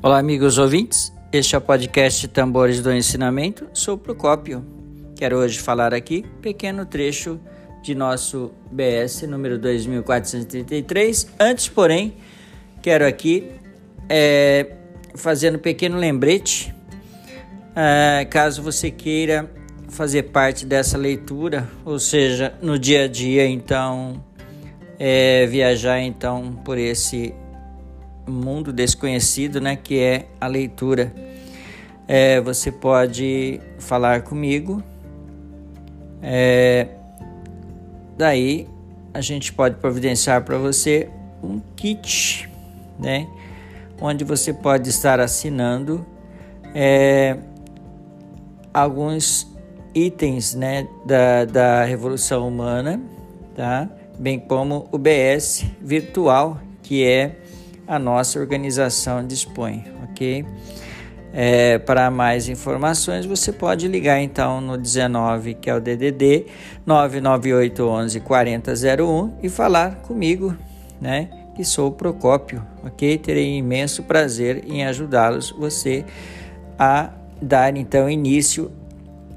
Olá, amigos ouvintes. Este é o podcast Tambores do Ensinamento. Sou Procópio. Quero hoje falar aqui pequeno trecho de nosso BS número 2433. Antes, porém, quero aqui é, fazer um pequeno lembrete. É, caso você queira fazer parte dessa leitura, ou seja, no dia a dia, então, é, viajar então por esse mundo desconhecido, né, que é a leitura. É, você pode falar comigo. É, daí a gente pode providenciar para você um kit, né, onde você pode estar assinando é, alguns itens, né, da, da Revolução Humana, tá? Bem como o BS virtual, que é a nossa organização dispõe, ok? É, para mais informações, você pode ligar então no 19, que é o DDD 998 11 4001 e falar comigo, né? Que sou o Procópio, ok? Terei imenso prazer em ajudá-los, você a dar então início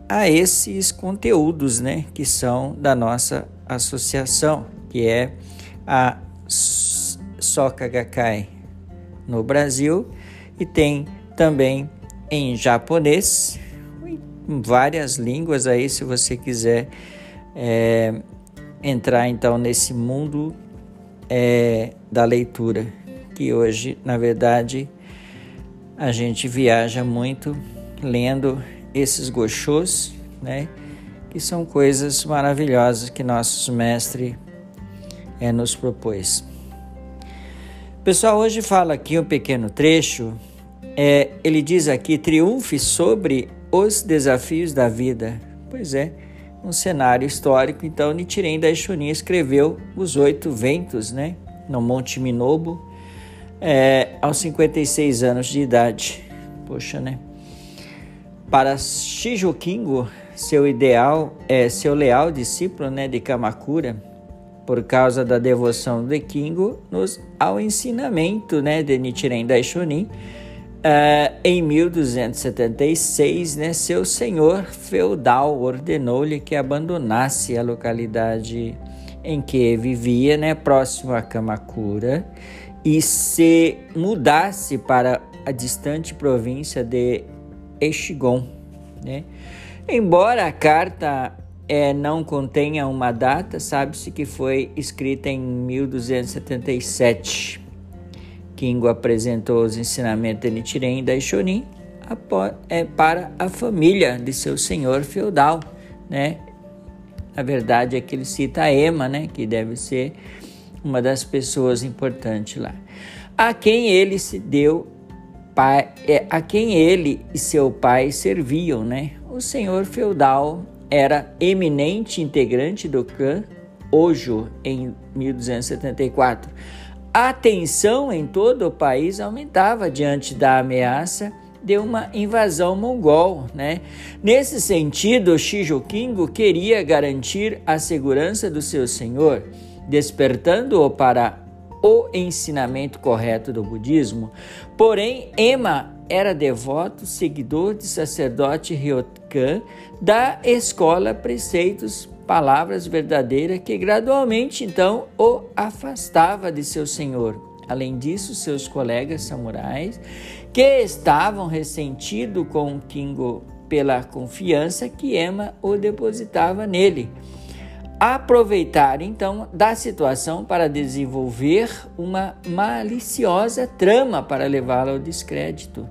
a esses conteúdos, né? Que são da nossa associação, que é a Soka Gakkai no Brasil e tem também em japonês, em várias línguas aí, se você quiser é, entrar então nesse mundo é, da leitura, que hoje, na verdade, a gente viaja muito lendo esses gochôs, né? Que são coisas maravilhosas que nossos mestres é, nos propôs. Pessoal, hoje fala aqui um pequeno trecho. É, ele diz aqui: triunfe sobre os desafios da vida. Pois é, um cenário histórico. Então, Nichiren Daishonin escreveu Os Oito Ventos, né? No Monte Minobo, é, aos 56 anos de idade. Poxa, né? Para Shijokingo, seu ideal, é seu leal discípulo, né, de Kamakura, por causa da devoção de Kingo nos, ao ensinamento né, de Nichiren Daishonin. Uh, em 1276, né, seu senhor feudal ordenou-lhe que abandonasse a localidade em que vivia, né, próximo a Kamakura, e se mudasse para a distante província de Echigon. Né? Embora a carta é, não contenha uma data, sabe-se que foi escrita em 1277. Kingo apresentou os ensinamentos de Nichiren e Daishonin é, para a família de seu senhor feudal, né? Na verdade é que ele cita a Ema, né? Que deve ser uma das pessoas importantes lá. A quem ele se deu, pai, é, a quem ele e seu pai serviam, né? O senhor feudal era eminente integrante do clã Ojo em 1274. A tensão em todo o país aumentava diante da ameaça de uma invasão mongol, né? Nesse sentido, Shijokingo queria garantir a segurança do seu senhor, despertando-o para o ensinamento correto do budismo. Porém, Ema era devoto seguidor de sacerdote Ryokan da escola Preceitos Palavras Verdadeiras, que gradualmente então o afastava de seu senhor. Além disso, seus colegas samurais, que estavam ressentidos com Kingo pela confiança que Ema o depositava nele, aproveitaram então da situação para desenvolver uma maliciosa trama para levá-lo ao descrédito.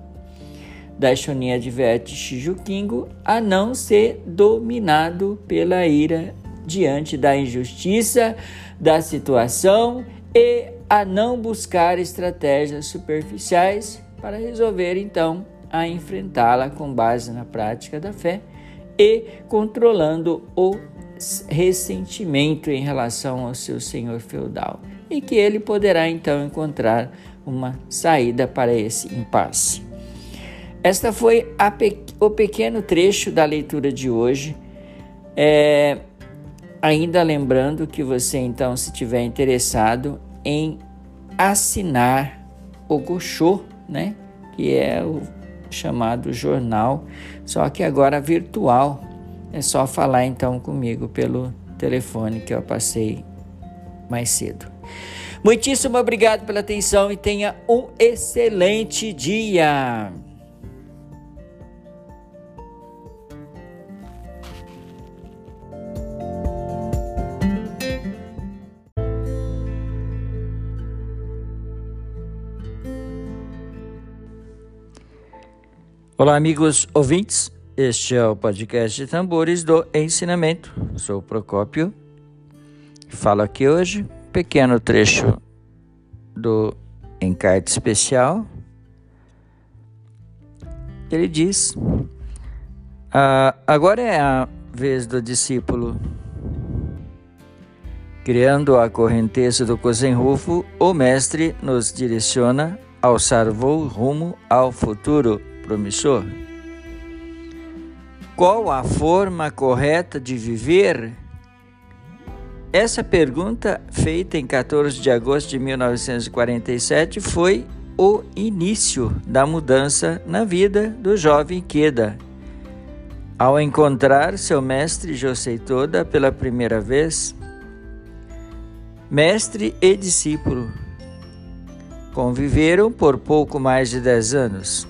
Daishonin adverte Shijukingo a não ser dominado pela ira diante da injustiça da situação e a não buscar estratégias superficiais para resolver então a enfrentá-la com base na prática da fé e controlando o ressentimento em relação ao seu senhor feudal e que ele poderá então encontrar uma saída para esse impasse. Esta foi pe o pequeno trecho da leitura de hoje. É, ainda lembrando que você, então, se tiver interessado em assinar o Goshô, né? que é o chamado jornal, só que agora virtual. É só falar então comigo pelo telefone que eu passei mais cedo. Muitíssimo obrigado pela atenção e tenha um excelente dia. Olá, amigos ouvintes. Este é o podcast de tambores do ensinamento. Sou Procópio. Falo aqui hoje pequeno trecho do encarte especial. Ele diz: ah, agora é a vez do discípulo. Criando a correnteza do Cosenrufo, o mestre nos direciona ao voo rumo ao futuro promissor? Qual a forma correta de viver? Essa pergunta, feita em 14 de agosto de 1947, foi o início da mudança na vida do jovem Queda. Ao encontrar seu mestre Josei Toda pela primeira vez, mestre e discípulo conviveram por pouco mais de 10 anos.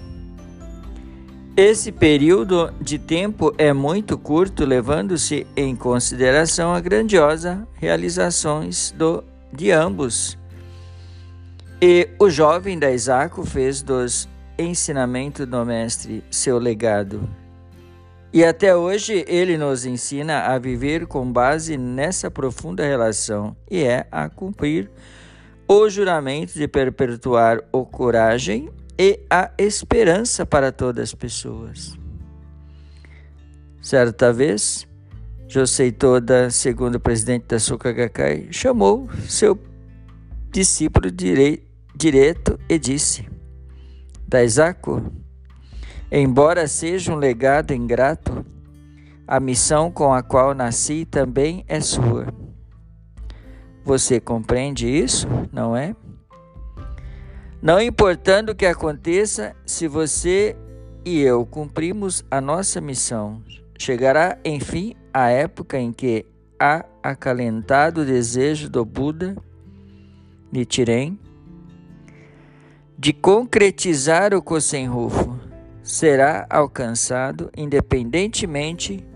Esse período de tempo é muito curto, levando-se em consideração a grandiosa realizações do, de ambos. E o jovem da Isaco fez dos ensinamentos do mestre seu legado. E até hoje ele nos ensina a viver com base nessa profunda relação e é a cumprir o juramento de perpetuar o coragem e a esperança para todas as pessoas. Certa vez, Josei Toda, segundo presidente da Soka Gakkai, chamou seu discípulo direi, direto e disse: Daisaku, embora seja um legado ingrato, a missão com a qual nasci também é sua. Você compreende isso, não é? Não importando o que aconteça, se você e eu cumprimos a nossa missão, chegará enfim a época em que a acalentado desejo do Buda Nichiren de concretizar o Kosenrufo será alcançado independentemente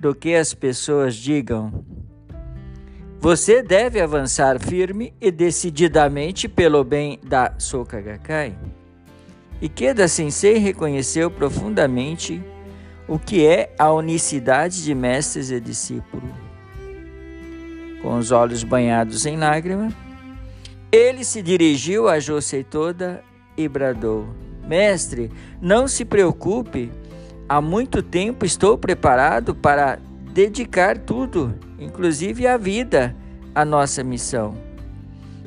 do que as pessoas digam. Você deve avançar firme e decididamente pelo bem da Soka Gakkai. Ikeda Sensei reconheceu profundamente o que é a unicidade de mestres e discípulo. Com os olhos banhados em lágrima, ele se dirigiu a Josei toda e bradou: Mestre, não se preocupe, há muito tempo estou preparado para dedicar tudo, inclusive a vida, à nossa missão.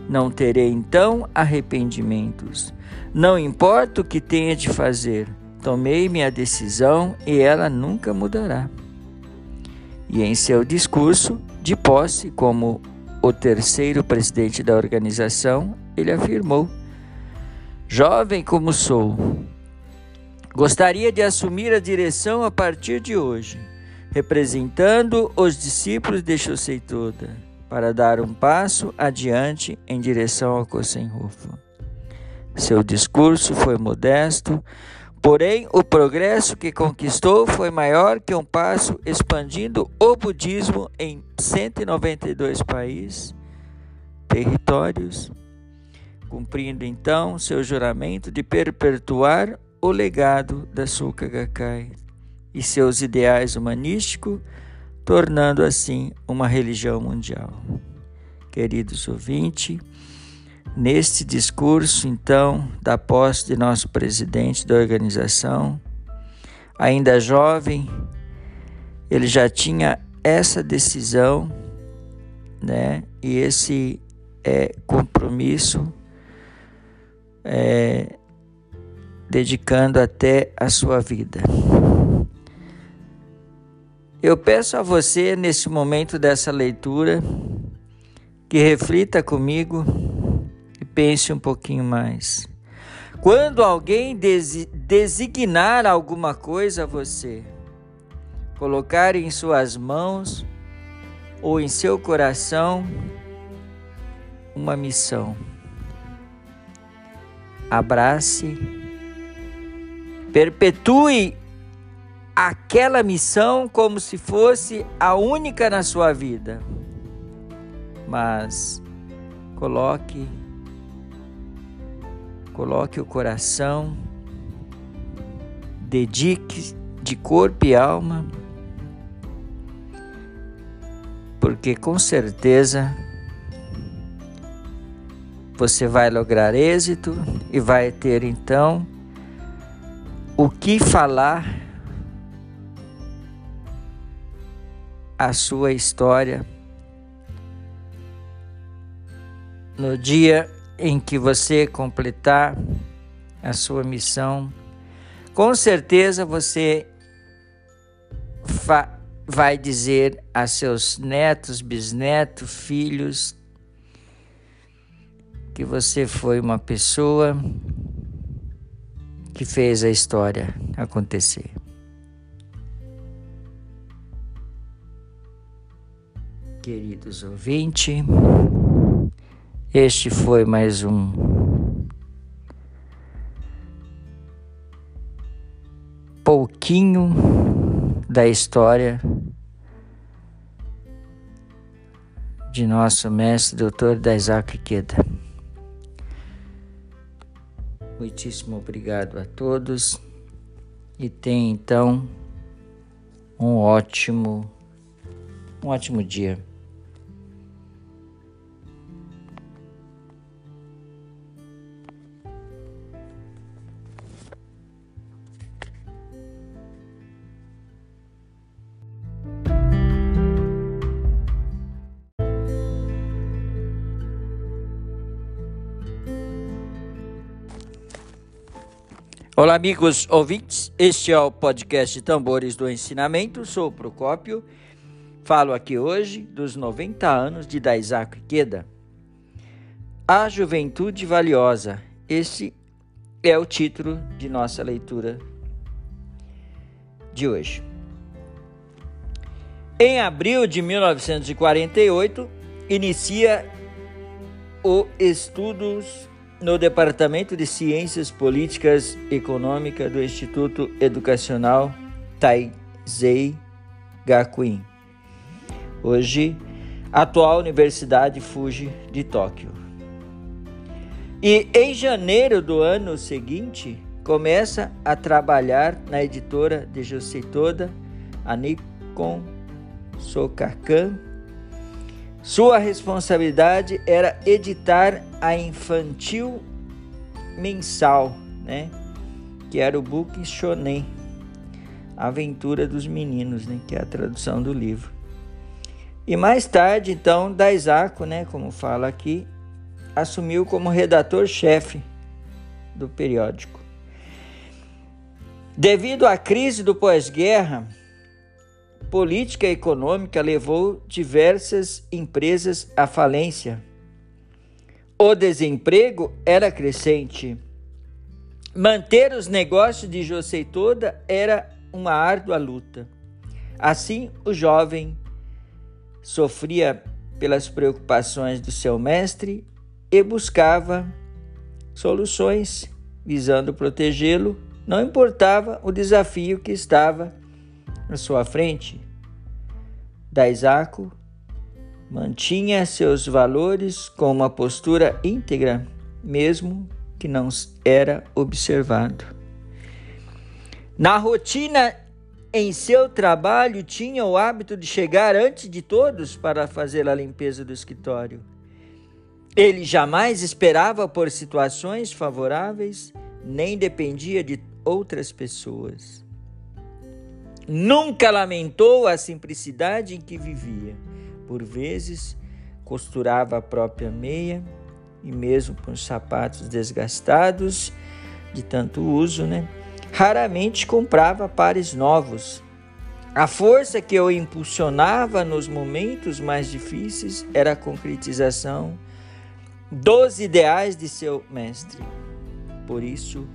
Não terei então arrependimentos. Não importa o que tenha de fazer, tomei minha decisão e ela nunca mudará. E em seu discurso de posse como o terceiro presidente da organização, ele afirmou: Jovem como sou, gostaria de assumir a direção a partir de hoje representando os discípulos de Toda, para dar um passo adiante em direção ao Kosenrufo. Seu discurso foi modesto, porém o progresso que conquistou foi maior que um passo expandindo o budismo em 192 países, territórios, cumprindo então seu juramento de perpetuar o legado da Suka Gakkai e seus ideais humanísticos, tornando assim uma religião mundial. Queridos ouvintes, neste discurso, então, da posse de nosso presidente da organização, ainda jovem, ele já tinha essa decisão, né, e esse é, compromisso, é, dedicando até a sua vida. Eu peço a você, nesse momento dessa leitura, que reflita comigo e pense um pouquinho mais. Quando alguém designar alguma coisa a você, colocar em suas mãos ou em seu coração uma missão, abrace, perpetue aquela missão como se fosse a única na sua vida. Mas coloque coloque o coração, dedique de corpo e alma, porque com certeza você vai lograr êxito e vai ter então o que falar a sua história no dia em que você completar a sua missão, com certeza você vai dizer a seus netos, bisnetos, filhos, que você foi uma pessoa que fez a história acontecer. Queridos ouvintes, este foi mais um pouquinho da história de nosso mestre doutor Isaac Queda. Muitíssimo obrigado a todos e tenha então um ótimo um ótimo dia. Olá, amigos ouvintes. Este é o podcast Tambores do Ensinamento. Sou o Procópio. Falo aqui hoje dos 90 anos de Daisaku Ikeda. A Juventude Valiosa. Esse é o título de nossa leitura de hoje. Em abril de 1948, inicia o Estudos no Departamento de Ciências Políticas e Econômicas do Instituto Educacional Taizei Gakuin, hoje atual Universidade Fuji de Tóquio. E em janeiro do ano seguinte, começa a trabalhar na editora de Josei Toda, a Nikon Sokakan sua responsabilidade era editar a infantil mensal, né? Que era o book Shonen, Aventura dos Meninos, né? Que é a tradução do livro. E mais tarde, então, Daisaku, né? Como fala aqui, assumiu como redator-chefe do periódico. Devido à crise do pós-guerra, política econômica levou diversas empresas à falência. O desemprego era crescente. Manter os negócios de José toda era uma árdua luta. Assim, o jovem sofria pelas preocupações do seu mestre e buscava soluções visando protegê-lo, não importava o desafio que estava na sua frente, Daisaku mantinha seus valores com uma postura íntegra, mesmo que não era observado. Na rotina em seu trabalho, tinha o hábito de chegar antes de todos para fazer a limpeza do escritório. Ele jamais esperava por situações favoráveis, nem dependia de outras pessoas. Nunca lamentou a simplicidade em que vivia. Por vezes, costurava a própria meia e mesmo com os sapatos desgastados de tanto uso, né? Raramente comprava pares novos. A força que o impulsionava nos momentos mais difíceis era a concretização dos ideais de seu mestre. por isso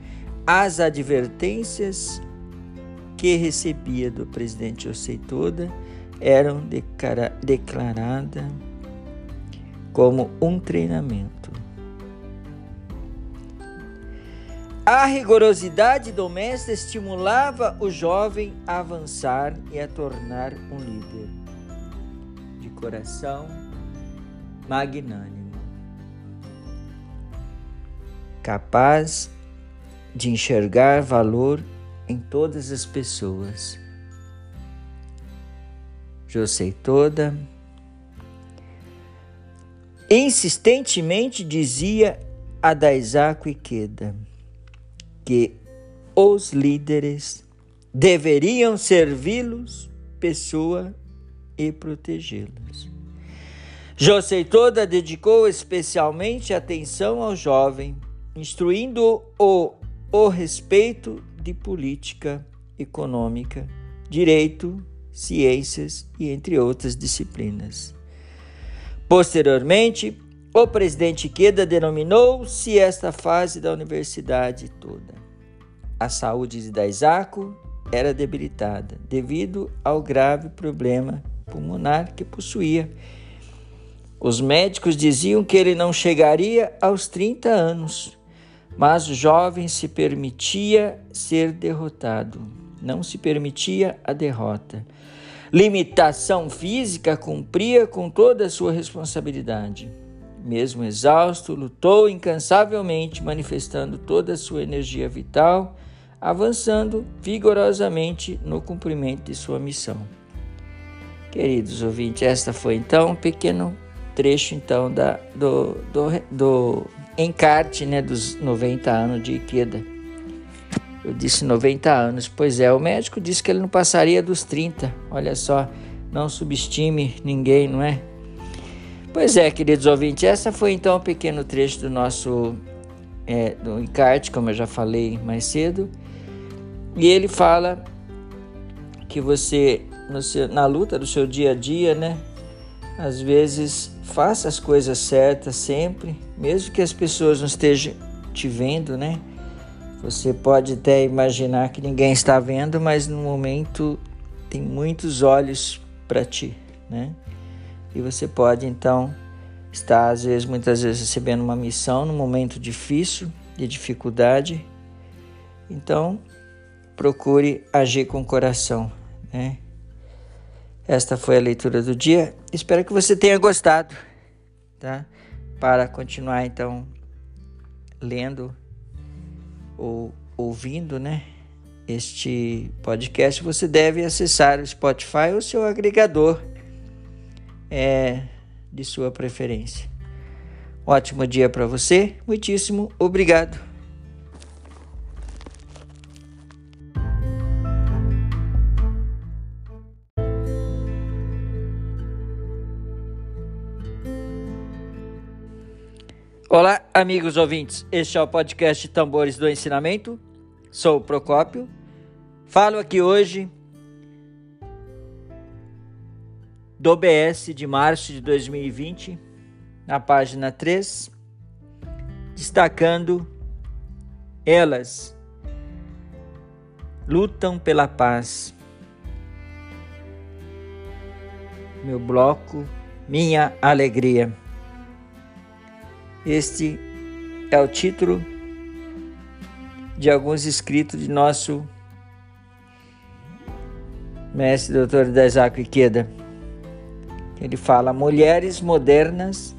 as advertências que recebia do presidente Toda eram declaradas como um treinamento. A rigorosidade do mestre estimulava o jovem a avançar e a tornar um líder de coração magnânimo, capaz de enxergar valor em todas as pessoas. Josei toda insistentemente dizia a Daisaku Ikeda que os líderes deveriam servi-los, pessoa e protegê-los. Josei Toda dedicou especialmente atenção ao jovem, instruindo-o o respeito de política econômica, direito, ciências e entre outras disciplinas. Posteriormente, o presidente Queda denominou-se esta fase da universidade toda. A saúde de Daisaku era debilitada devido ao grave problema pulmonar que possuía. Os médicos diziam que ele não chegaria aos 30 anos, mas o jovem se permitia ser derrotado, não se permitia a derrota limitação física, cumpria com toda a sua responsabilidade. Mesmo exausto, lutou incansavelmente, manifestando toda a sua energia vital, avançando vigorosamente no cumprimento de sua missão. Queridos ouvintes, esta foi então um pequeno trecho então da, do, do, do encarte né, dos 90 anos de Ikeda. Eu disse 90 anos. Pois é, o médico disse que ele não passaria dos 30. Olha só, não subestime ninguém, não é? Pois é, queridos ouvintes, essa foi então um pequeno trecho do nosso é, do encarte, como eu já falei mais cedo. E ele fala que você, seu, na luta do seu dia a dia, né? Às vezes faça as coisas certas sempre, mesmo que as pessoas não estejam te vendo, né? Você pode até imaginar que ninguém está vendo, mas no momento tem muitos olhos para ti, né? E você pode então estar às vezes, muitas vezes recebendo uma missão num momento difícil, de dificuldade. Então, procure agir com o coração, né? Esta foi a leitura do dia. Espero que você tenha gostado, tá? Para continuar então lendo ou ouvindo, né, este podcast, você deve acessar o Spotify ou seu agregador é, de sua preferência. Ótimo dia para você, muitíssimo obrigado. Olá, amigos ouvintes. Este é o podcast Tambores do Ensinamento. Sou o Procópio. Falo aqui hoje do BS de março de 2020, na página 3, destacando elas lutam pela paz. Meu bloco, minha alegria. Este é o título de alguns escritos de nosso mestre doutor Daisaku Ikeda. Ele fala mulheres modernas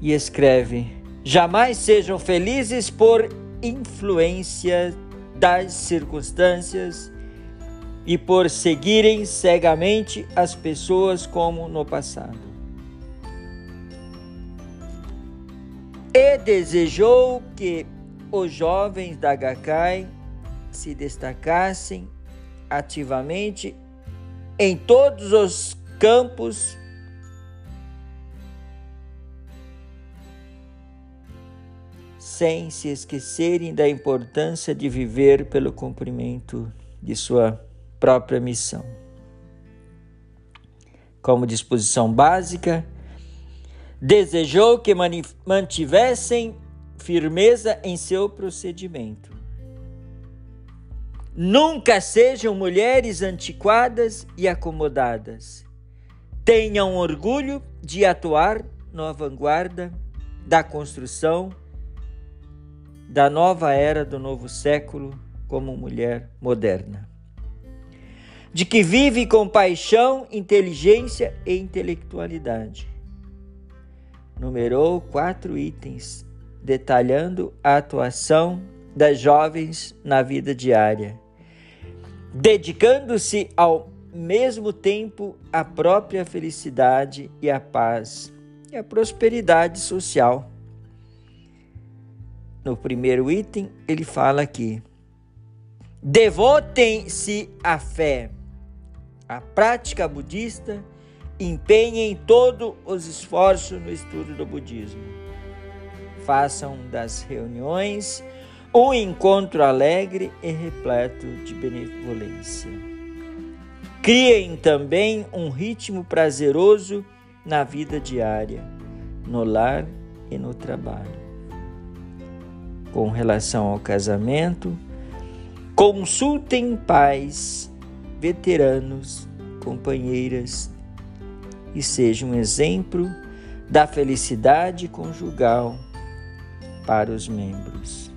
e escreve: jamais sejam felizes por influência das circunstâncias e por seguirem cegamente as pessoas como no passado. Desejou que os jovens da Gakai se destacassem ativamente em todos os campos sem se esquecerem da importância de viver pelo cumprimento de sua própria missão. Como disposição básica, desejou que mantivessem firmeza em seu procedimento. Nunca sejam mulheres antiquadas e acomodadas. Tenham orgulho de atuar na vanguarda da construção da nova era do novo século como mulher moderna. De que vive com paixão, inteligência e intelectualidade. Numerou quatro itens, detalhando a atuação das jovens na vida diária, dedicando-se ao mesmo tempo à própria felicidade e à paz e à prosperidade social. No primeiro item, ele fala aqui: devotem-se à fé, à prática budista, empenhem todos os esforços no estudo do budismo. Façam das reuniões um encontro alegre e repleto de benevolência. Criem também um ritmo prazeroso na vida diária, no lar e no trabalho com relação ao casamento, consultem pais, veteranos, companheiras e seja um exemplo da felicidade conjugal para os membros.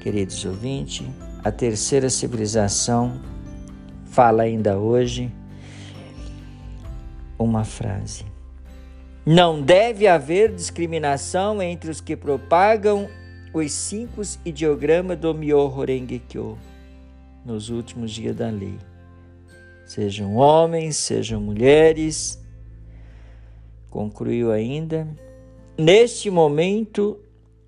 Queridos ouvintes, a terceira civilização fala ainda hoje uma frase. Não deve haver discriminação entre os que propagam os cinco ideogramas do Myoho Renge Kyo nos últimos dias da lei. Sejam homens, sejam mulheres. Concluiu ainda, neste momento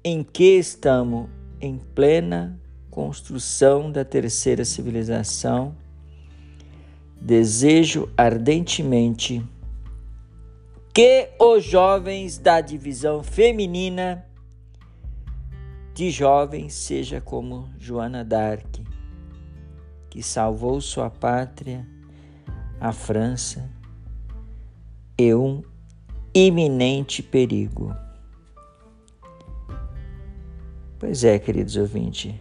em que estamos em plena construção da terceira civilização, desejo ardentemente que os jovens da divisão feminina de jovens seja como Joana d'Arc, que salvou sua pátria, a França, e um iminente perigo. Pois é, queridos ouvintes,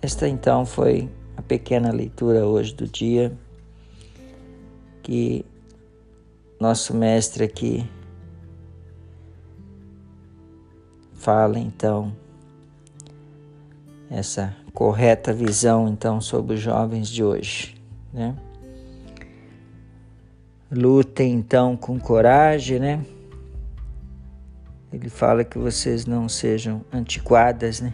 esta então foi a pequena leitura hoje do dia que nosso mestre aqui fala então essa correta visão então sobre os jovens de hoje, né? Lutem então com coragem, né? Ele fala que vocês não sejam antiquadas, né?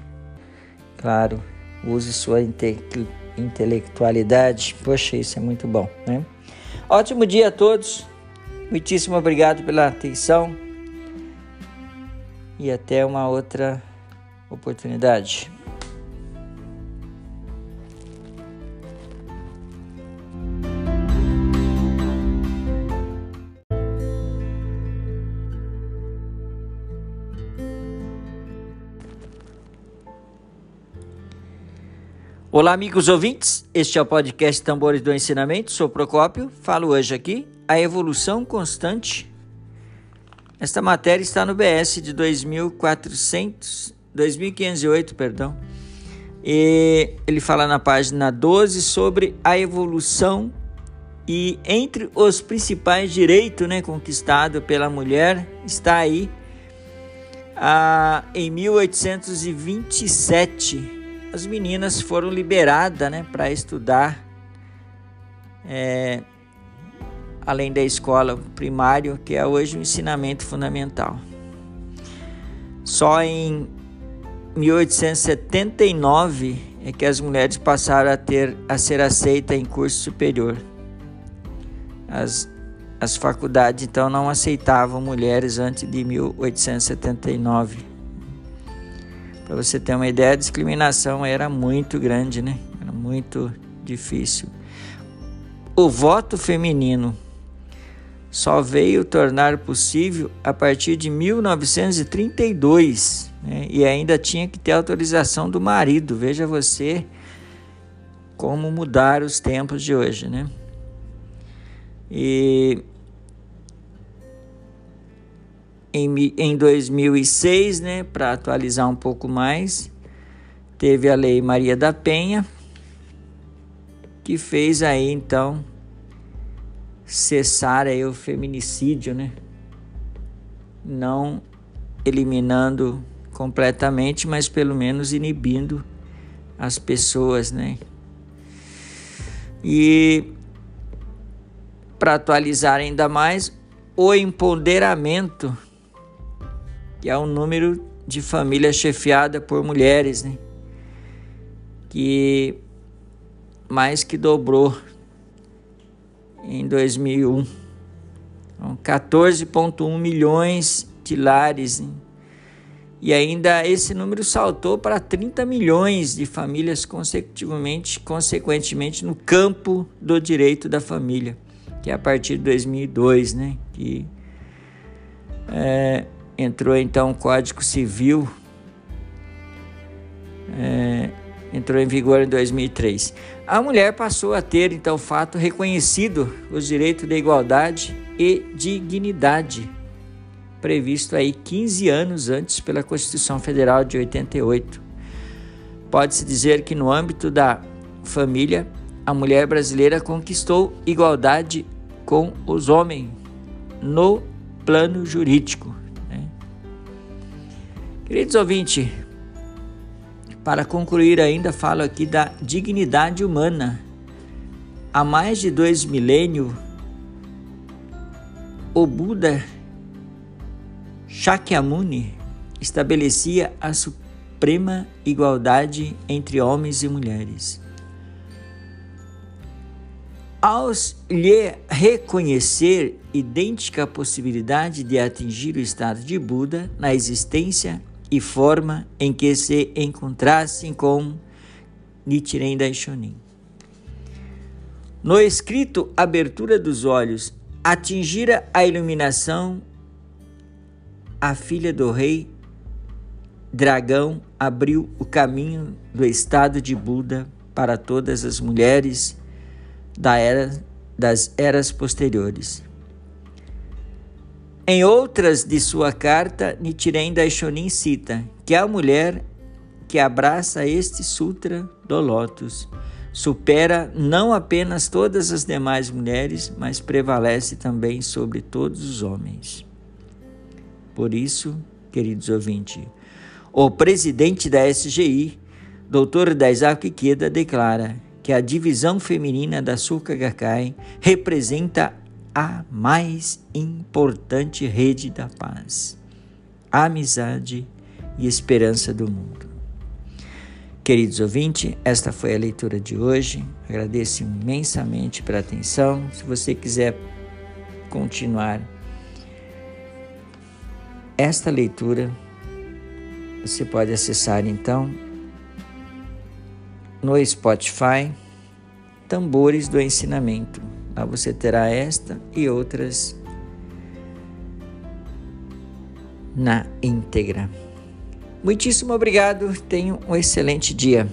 Claro, use sua inte intelectualidade. Poxa, isso é muito bom, né? Ótimo dia a todos. Muitíssimo obrigado pela atenção e até uma outra oportunidade. Olá, amigos ouvintes. Este é o podcast Tambores do Ensinamento. Sou Procópio. Falo hoje aqui a evolução constante. Esta matéria está no BS de 2400, 2508, perdão. E ele fala na página 12 sobre a evolução e entre os principais direitos né, conquistados pela mulher está aí a, em 1827 as meninas foram liberadas né, para estudar é, além da escola primária, que é hoje o ensinamento fundamental. Só em 1879 é que as mulheres passaram a ter a ser aceitas em curso superior. As, as faculdades então não aceitavam mulheres antes de 1879. Para você ter uma ideia, a discriminação era muito grande, né? Era muito difícil. O voto feminino só veio tornar possível a partir de 1932 né? e ainda tinha que ter autorização do marido. Veja você como mudar os tempos de hoje, né? E em, em 2006, né, para atualizar um pouco mais, teve a Lei Maria da Penha, que fez aí então cessar aí o feminicídio, né? Não eliminando completamente, mas pelo menos inibindo as pessoas, né? E para atualizar ainda mais, o empoderamento, que é o número de família chefiada por mulheres, né? Que mais que dobrou em 2001. Então, 14,1 milhões de lares. Né? E ainda esse número saltou para 30 milhões de famílias consecutivamente, consequentemente no campo do direito da família, que é a partir de 2002, né? Que é, entrou então o Código Civil, é, entrou em vigor em 2003. A mulher passou a ter então fato reconhecido os direitos de igualdade e dignidade previsto aí 15 anos antes pela Constituição Federal de 88. Pode-se dizer que no âmbito da família, a mulher brasileira conquistou igualdade com os homens no plano jurídico. Queridos ouvintes, para concluir ainda falo aqui da dignidade humana. Há mais de dois milênios, o Buda Shakyamuni estabelecia a suprema igualdade entre homens e mulheres. Ao lhe reconhecer idêntica possibilidade de atingir o estado de Buda na existência e forma em que se encontrassem com Nichiren Daishonin. No escrito Abertura dos Olhos, atingira a iluminação a filha do rei dragão abriu o caminho do estado de Buda para todas as mulheres da era, das eras posteriores. Em outras de sua carta, Nichiren Daishonin cita que a mulher que abraça este sutra do Lotus supera não apenas todas as demais mulheres, mas prevalece também sobre todos os homens. Por isso, queridos ouvintes, o presidente da SGI, Dr. Daisaku Ikeda, declara que a divisão feminina da Suka Gakkai representa a mais importante rede da paz, amizade e esperança do mundo. Queridos ouvintes, esta foi a leitura de hoje. Agradeço imensamente pela atenção. Se você quiser continuar esta leitura você pode acessar então no Spotify Tambores do Ensinamento. Lá você terá esta e outras na íntegra. Muitíssimo obrigado, tenha um excelente dia.